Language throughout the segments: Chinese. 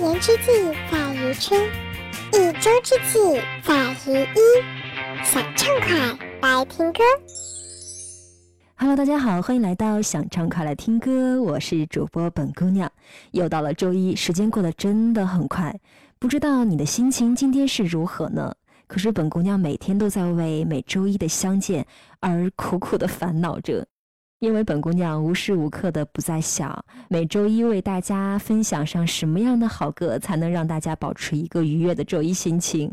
一年之计在于春，一周之计在于一。想畅快来听歌。Hello，大家好，欢迎来到想畅快来听歌，我是主播本姑娘。又到了周一，时间过得真的很快，不知道你的心情今天是如何呢？可是本姑娘每天都在为每周一的相见而苦苦的烦恼着。因为本姑娘无时无刻的不在想，每周一为大家分享上什么样的好歌，才能让大家保持一个愉悦的周一心情。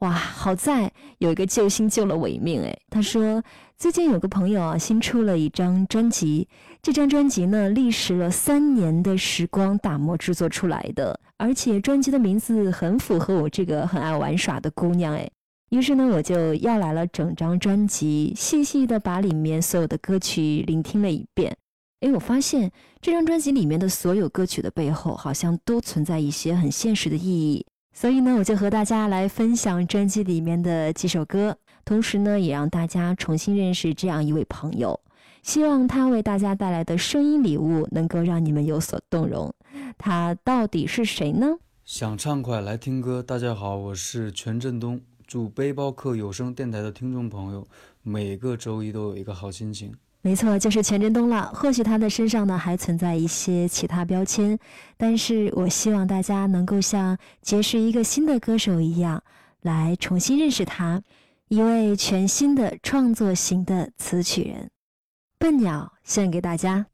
哇，好在有一个救星救了我一命诶，他说最近有个朋友啊，新出了一张专辑，这张专辑呢，历时了三年的时光打磨制作出来的，而且专辑的名字很符合我这个很爱玩耍的姑娘诶。于是呢，我就要来了整张专辑，细细的把里面所有的歌曲聆听了一遍。诶，我发现这张专辑里面的所有歌曲的背后，好像都存在一些很现实的意义。所以呢，我就和大家来分享专辑里面的几首歌，同时呢，也让大家重新认识这样一位朋友。希望他为大家带来的声音礼物能够让你们有所动容。他到底是谁呢？想畅快来听歌，大家好，我是全振东。祝背包客有声电台的听众朋友每个周一都有一个好心情。没错，就是全振东了。或许他的身上呢还存在一些其他标签，但是我希望大家能够像结识一个新的歌手一样，来重新认识他，一位全新的创作型的词曲人。笨鸟献给大家。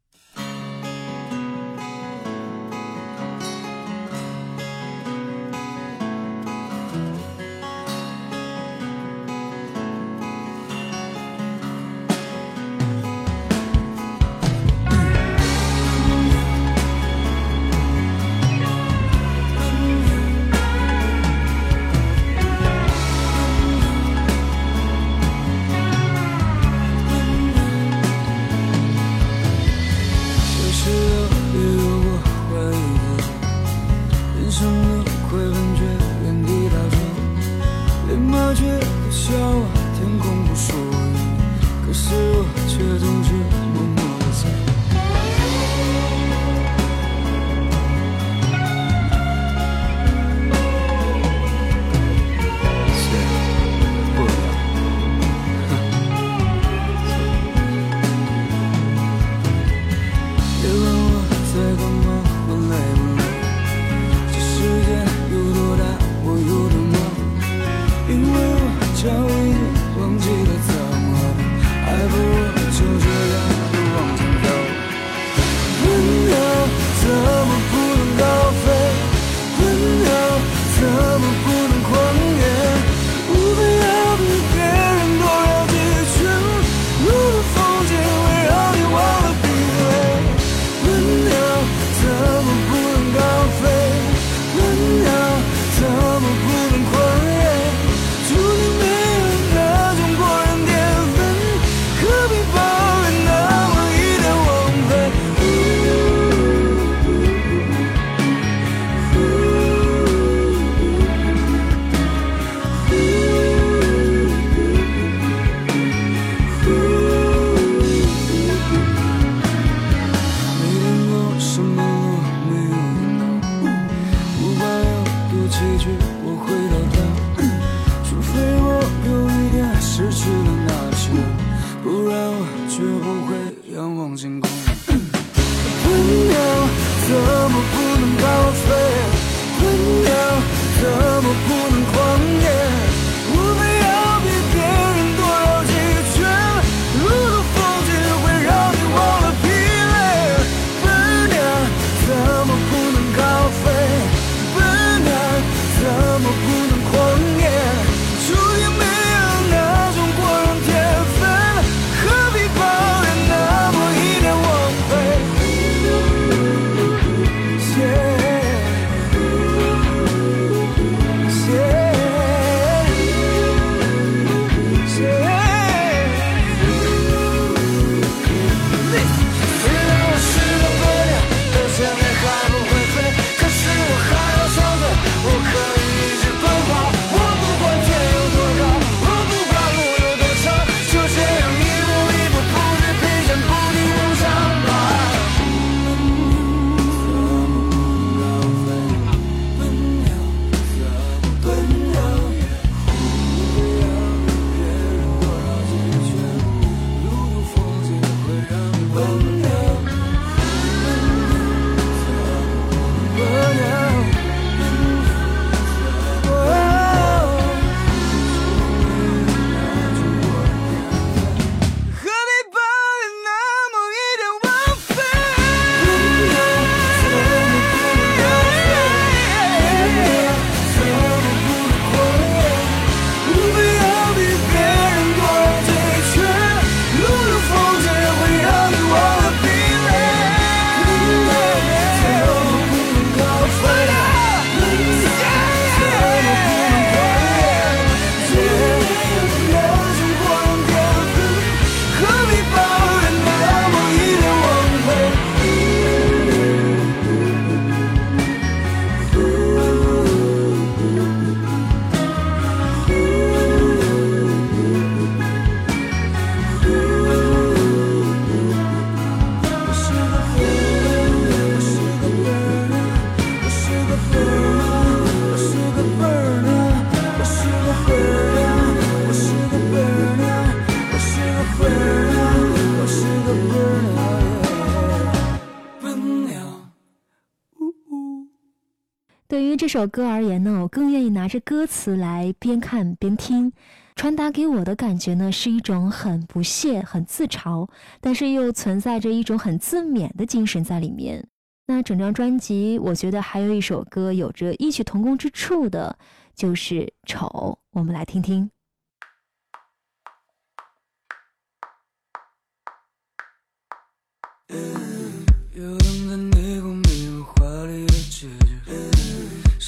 这首歌而言呢，我更愿意拿着歌词来边看边听，传达给我的感觉呢是一种很不屑、很自嘲，但是又存在着一种很自勉的精神在里面。那整张专辑，我觉得还有一首歌有着异曲同工之处的，就是《丑》，我们来听听。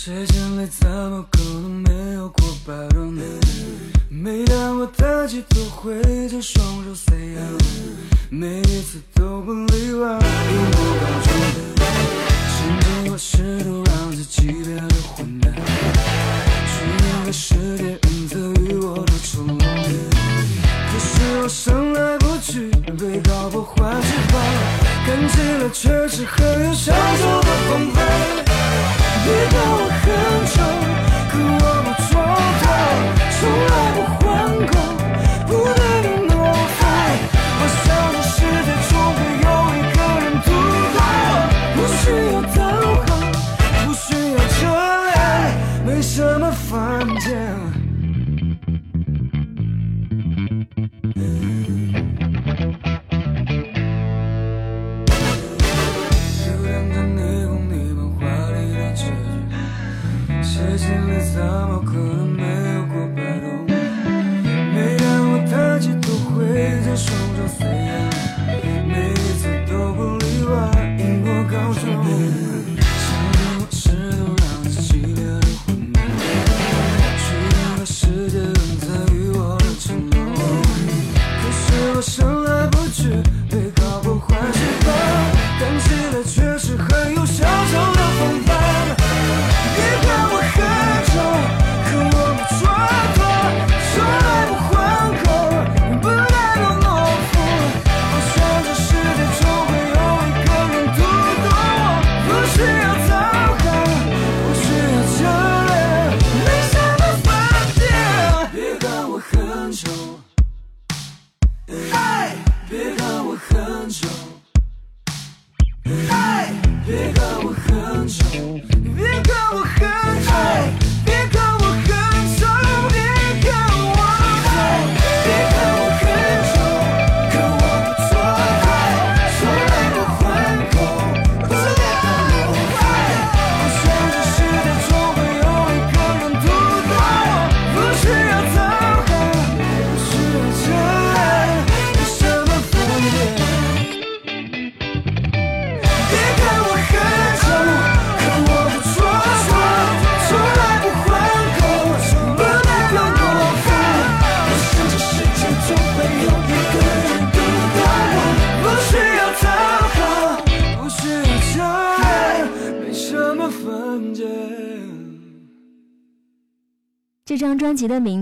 时间里怎么可能没有过百多年？每当我抬起头，挥着双手 say y 每一次都不例外。因我高中，曾经我试图让自己变得混蛋，去年的世界恩赐予我的宠物。可是我生来不具备高破坏翅膀，看起来却是很有享受的风范。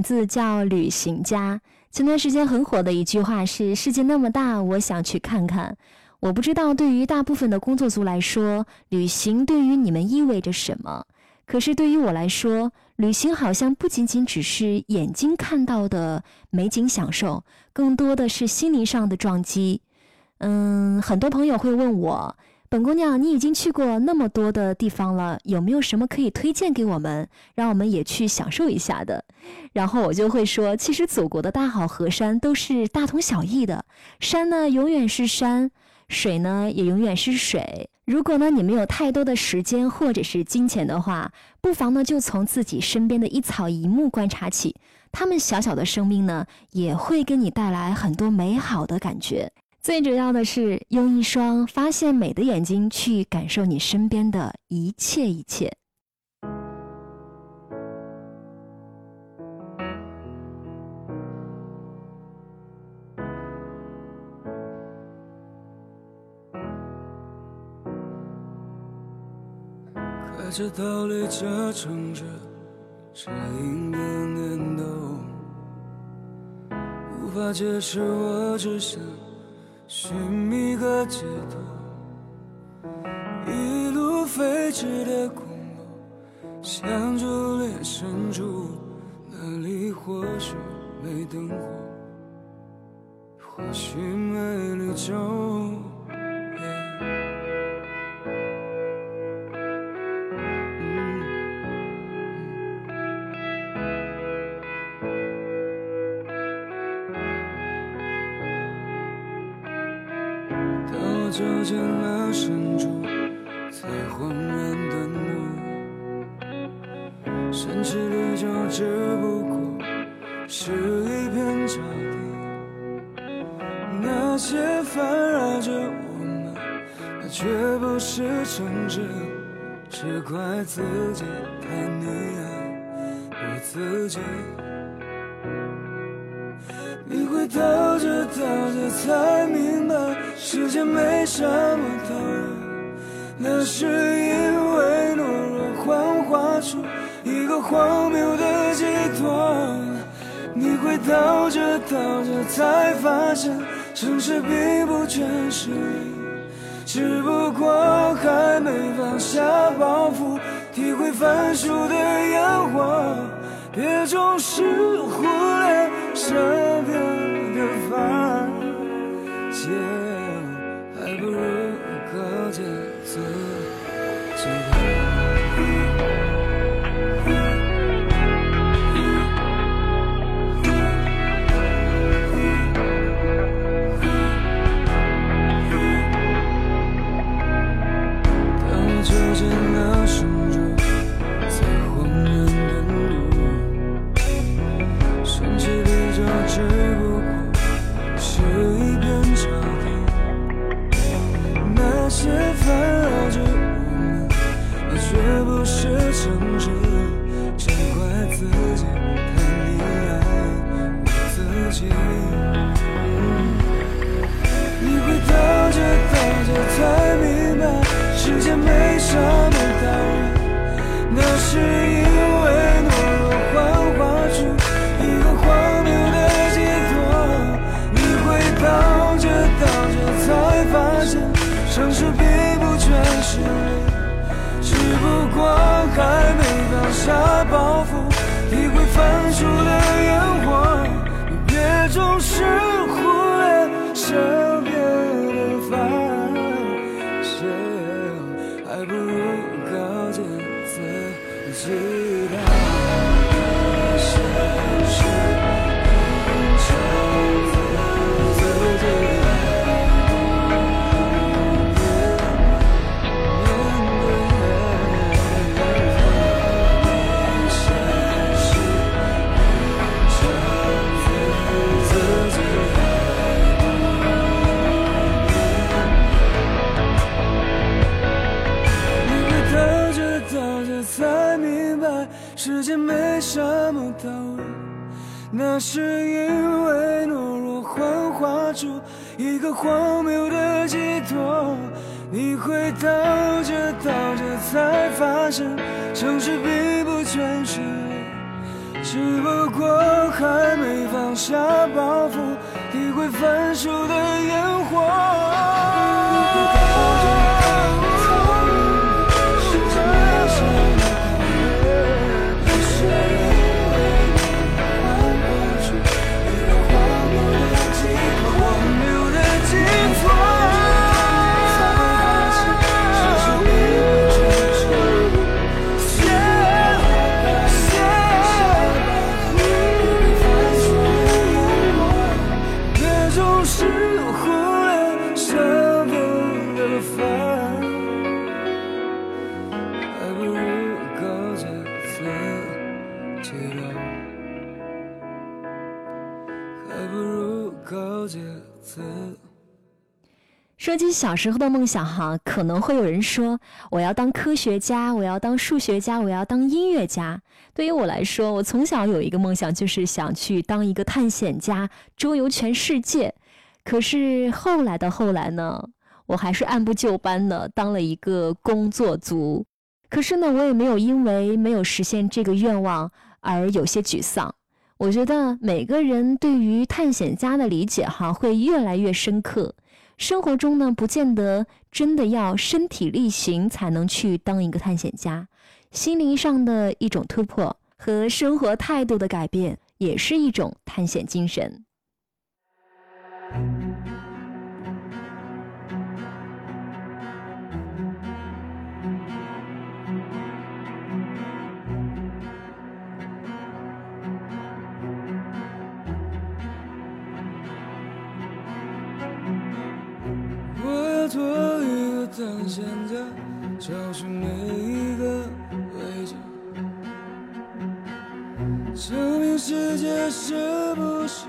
字叫《旅行家》。前段时间很火的一句话是“世界那么大，我想去看看”。我不知道对于大部分的工作族来说，旅行对于你们意味着什么。可是对于我来说，旅行好像不仅仅只是眼睛看到的美景享受，更多的是心灵上的撞击。嗯，很多朋友会问我。本姑娘，你已经去过那么多的地方了，有没有什么可以推荐给我们，让我们也去享受一下的？然后我就会说，其实祖国的大好河山都是大同小异的，山呢永远是山，水呢也永远是水。如果呢你没有太多的时间或者是金钱的话，不妨呢就从自己身边的一草一木观察起，他们小小的生命呢也会给你带来很多美好的感觉。最主要的是用一双发现美的眼睛去感受你身边的一切一切。开始逃离这城市，这阴的念头，无法解释，我只想。寻觅个解脱，一路飞驰的公路，向竹林深处，那里或许没灯火，或许没绿洲。你会倒着倒着才明白，世界没什么道理，那是因为懦弱幻化出一个荒谬的寄托。你会倒着倒着才发现，城市并不全是你，只不过还没放下包袱，体会翻书的烟火。别总是忽略身边说起小时候的梦想哈，可能会有人说我要当科学家，我要当数学家，我要当音乐家。对于我来说，我从小有一个梦想，就是想去当一个探险家，周游全世界。可是后来的后来呢，我还是按部就班的当了一个工作族。可是呢，我也没有因为没有实现这个愿望而有些沮丧。我觉得每个人对于探险家的理解哈，会越来越深刻。生活中呢，不见得真的要身体力行才能去当一个探险家，心灵上的一种突破和生活态度的改变，也是一种探险精神。现在，找出每一个位置，证明世界是不是？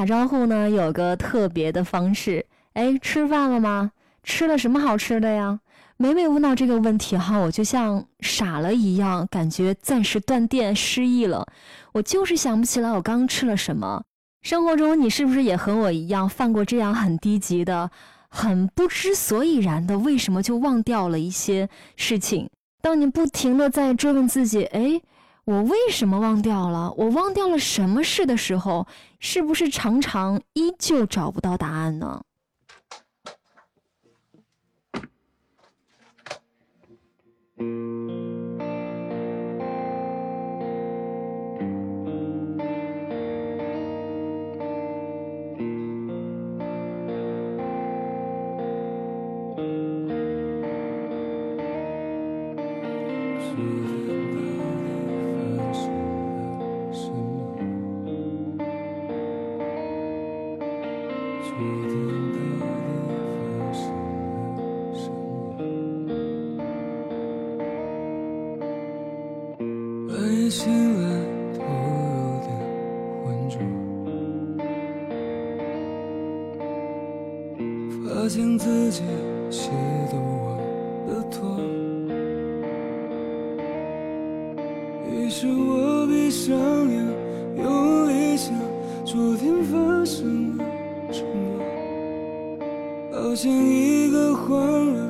打招呼呢，有个特别的方式。哎，吃饭了吗？吃了什么好吃的呀？每每问到这个问题，哈，我就像傻了一样，感觉暂时断电失忆了。我就是想不起来我刚吃了什么。生活中你是不是也和我一样，犯过这样很低级的、很不知所以然的，为什么就忘掉了一些事情？当你不停的在追问自己，哎。我为什么忘掉了？我忘掉了什么事的时候，是不是常常依旧找不到答案呢？醒来都有点浑浊发现自己鞋都忘了脱，于是我闭上眼，用力想昨天发生了什么，好像一个慌了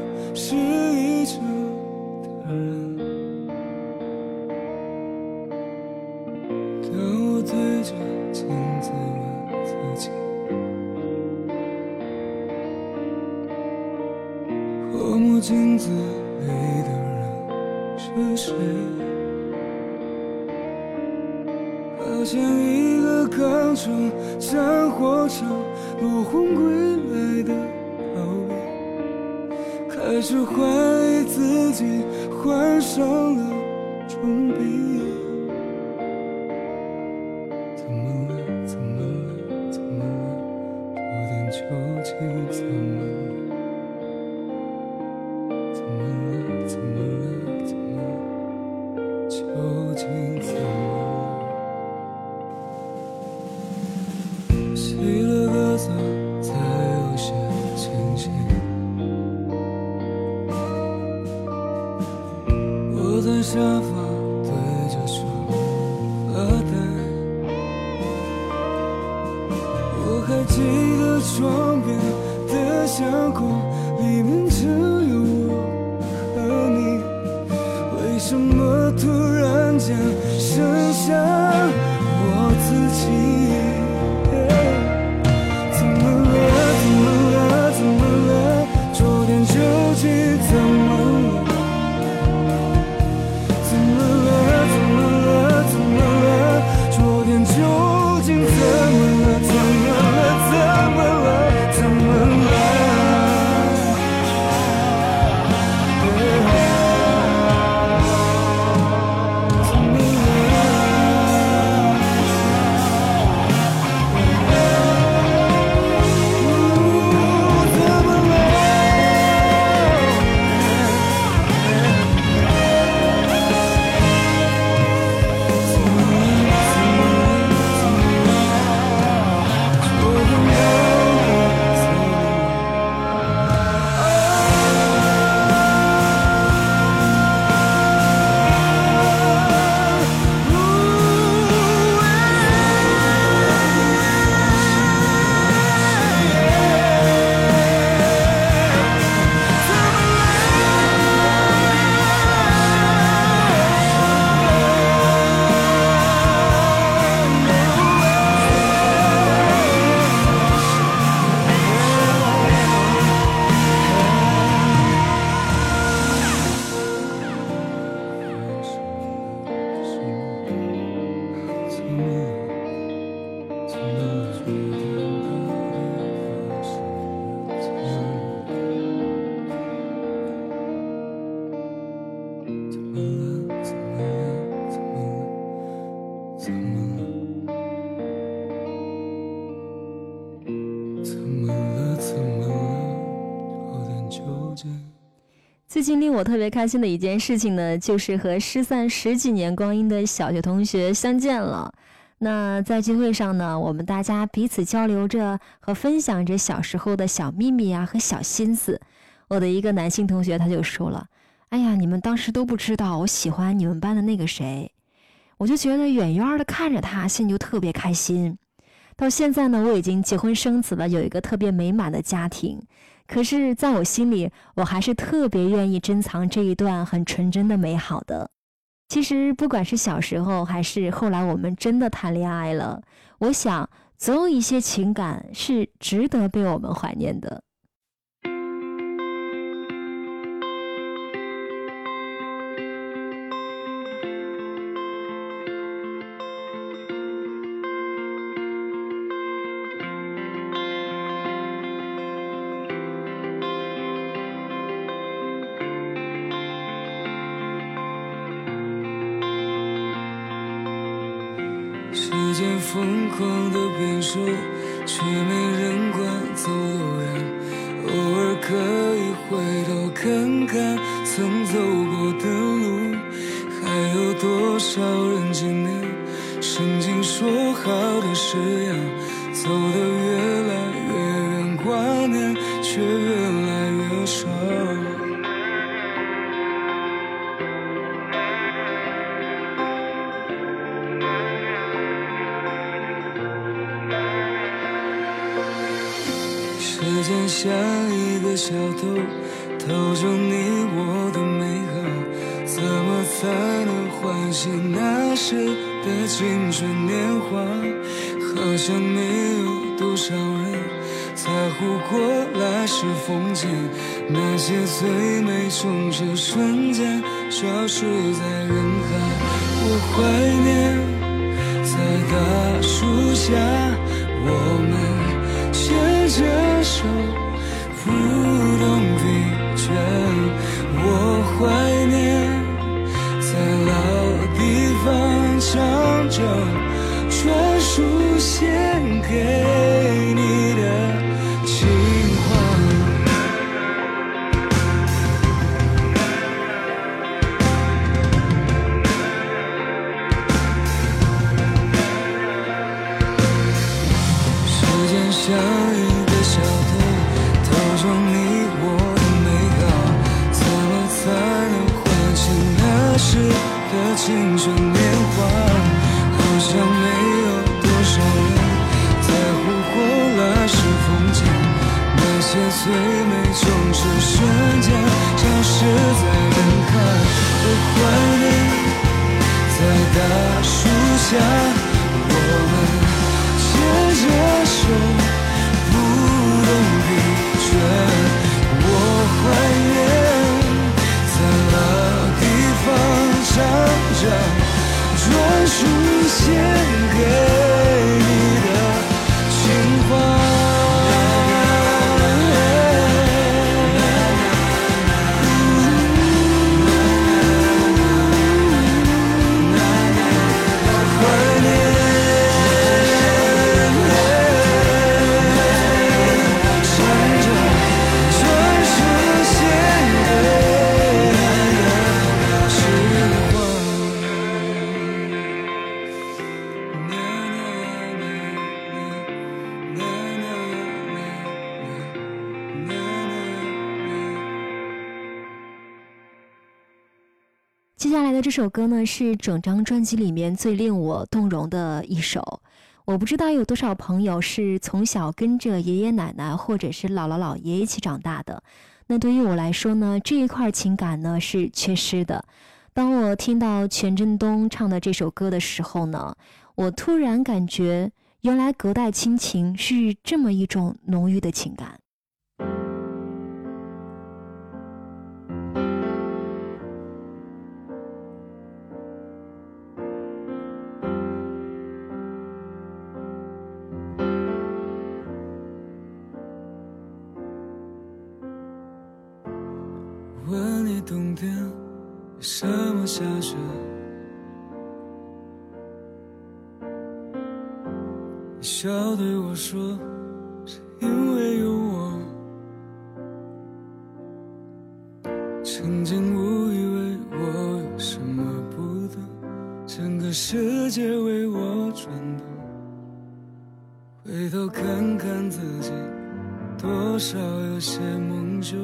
我特别开心的一件事情呢，就是和失散十几年光阴的小学同学相见了。那在聚会上呢，我们大家彼此交流着和分享着小时候的小秘密啊和小心思。我的一个男性同学他就说了：“哎呀，你们当时都不知道我喜欢你们班的那个谁。”我就觉得远远的看着他，心里就特别开心。到现在呢，我已经结婚生子了，有一个特别美满的家庭。可是，在我心里，我还是特别愿意珍藏这一段很纯真的美好的。其实，不管是小时候，还是后来我们真的谈恋爱了，我想，总有一些情感是值得被我们怀念的。曾经说好的誓言？走得越来越远，挂念却越来越少。时间像一个小偷，偷走你我的美好，怎么才能唤醒那时的青春年华？好像没有多少人在乎过来时风景，那些最美从这瞬间消失在人海。我怀念在大树下，我们牵着手。不懂疲倦，我怀念在老地方唱着专属献给你的情话。时间像一个小偷。偷走你我的美好，怎么才能唤醒那时的青春话？好像没有多少人在乎过来时风景，那些最美总是瞬间消失在人海。我怀念在大树下，我们牵着的这首歌呢是整张专辑里面最令我动容的一首。我不知道有多少朋友是从小跟着爷爷奶奶或者是姥姥姥爷一起长大的。那对于我来说呢，这一块情感呢是缺失的。当我听到权振东唱的这首歌的时候呢，我突然感觉，原来隔代亲情是这么一种浓郁的情感。笑对我说，是因为有我。曾经误以为我有什么不懂，整个世界为我转动。回头看看自己，多少有些梦旧。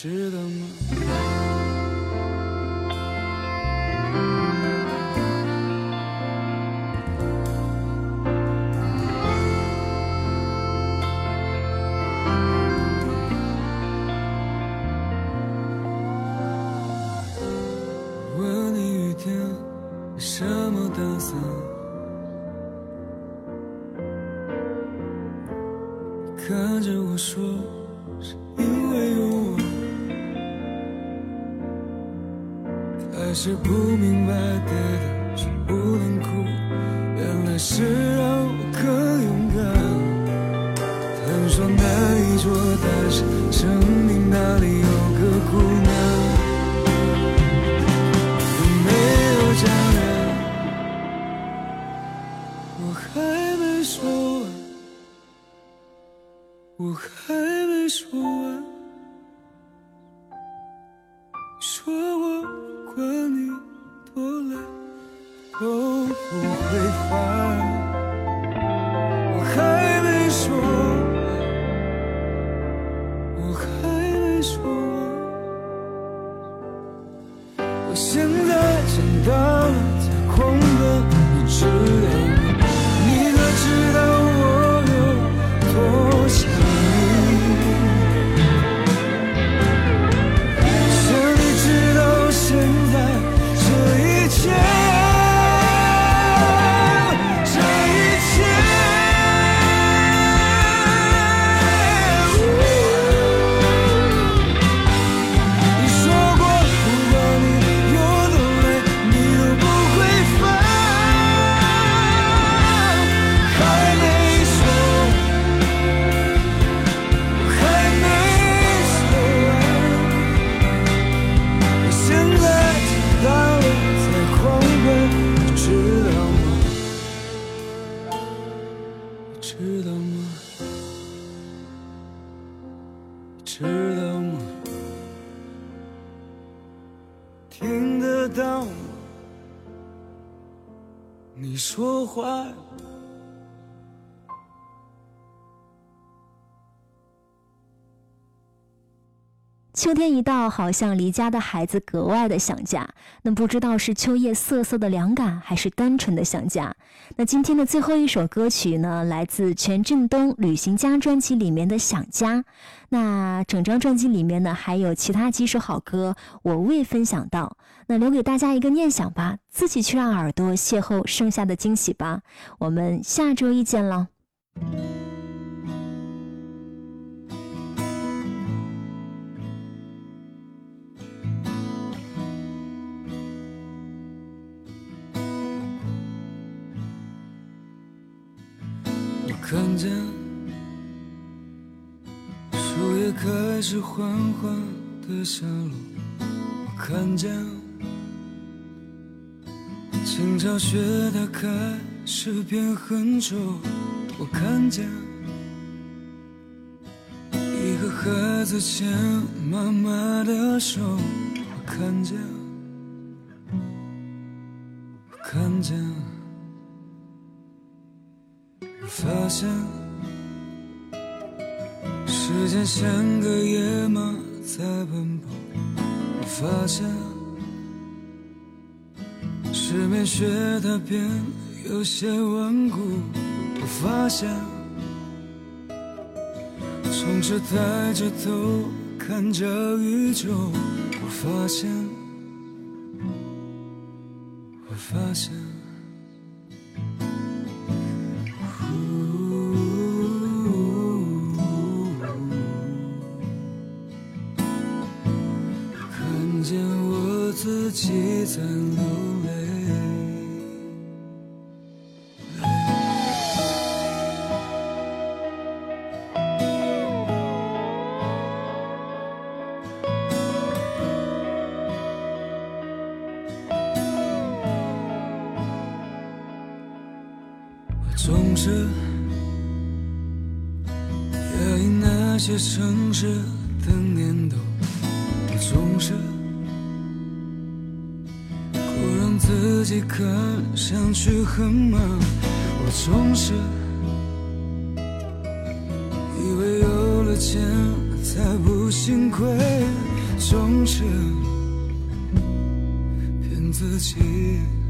知道吗？是不明白，的是不能哭，原来是让我更勇敢。他们说那一桌我现在长大了，在狂奔，你知道秋天一到，好像离家的孩子格外的想家。那不知道是秋夜瑟瑟的凉感，还是单纯的想家？那今天的最后一首歌曲呢，来自权振东《旅行家》专辑里面的《想家》。那整张专辑里面呢，还有其他几首好歌，我未分享到。那留给大家一个念想吧，自己去让耳朵邂逅剩下的惊喜吧。我们下周一见了。看见树叶开始缓缓的下落，我看见。青草雪它开始变很皱，我看见。一个孩子牵妈妈的手，我看见，我看见。我发现时间像个野马在奔跑，我发现失眠学它变有些顽固，我发现。从此抬着头看着宇宙，我发现，我发现。己自己。